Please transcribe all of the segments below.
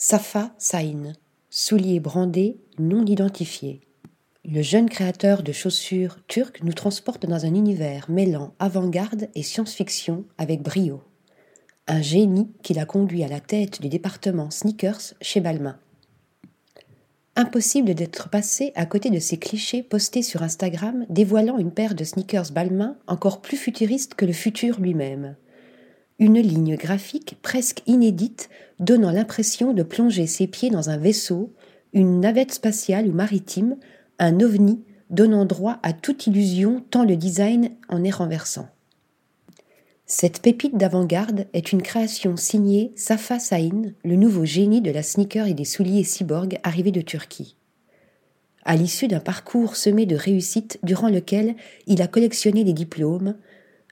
Safa Sain, souliers brandés non identifiés. Le jeune créateur de chaussures turc nous transporte dans un univers mêlant avant-garde et science-fiction avec brio. Un génie qui l'a conduit à la tête du département sneakers chez Balmain. Impossible d'être passé à côté de ces clichés postés sur Instagram dévoilant une paire de sneakers Balmain encore plus futuriste que le futur lui-même une ligne graphique presque inédite donnant l'impression de plonger ses pieds dans un vaisseau, une navette spatiale ou maritime, un ovni donnant droit à toute illusion tant le design en est renversant. Cette pépite d'avant-garde est une création signée Safa Sain, le nouveau génie de la sneaker et des souliers cyborg arrivé de Turquie. À l'issue d'un parcours semé de réussites durant lequel il a collectionné des diplômes,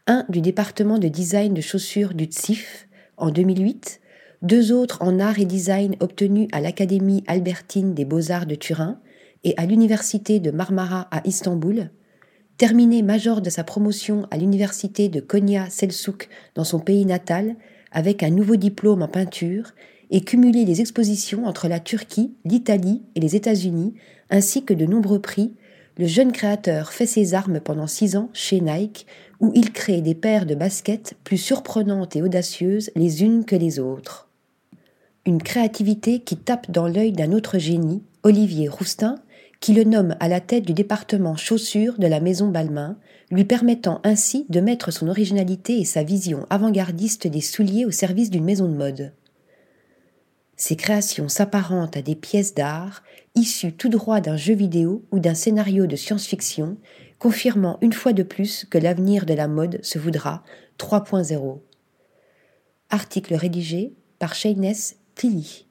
un du département de design de chaussures du TSIF en 2008, deux autres en art et design obtenus à l'Académie Albertine des Beaux-Arts de Turin et à l'Université de Marmara à Istanbul, terminé major de sa promotion à l'Université de Konya Selçuk dans son pays natal avec un nouveau diplôme en peinture et cumulé les expositions entre la Turquie, l'Italie et les États-Unis, ainsi que de nombreux prix, le jeune créateur fait ses armes pendant six ans chez Nike, où il crée des paires de baskets plus surprenantes et audacieuses les unes que les autres. Une créativité qui tape dans l'œil d'un autre génie, Olivier Roustin, qui le nomme à la tête du département chaussures de la maison Balmain, lui permettant ainsi de mettre son originalité et sa vision avant-gardiste des souliers au service d'une maison de mode. Ces créations s'apparentent à des pièces d'art issues tout droit d'un jeu vidéo ou d'un scénario de science-fiction confirmant une fois de plus que l'avenir de la mode se voudra 3.0. Article rédigé par Shayness Tilly.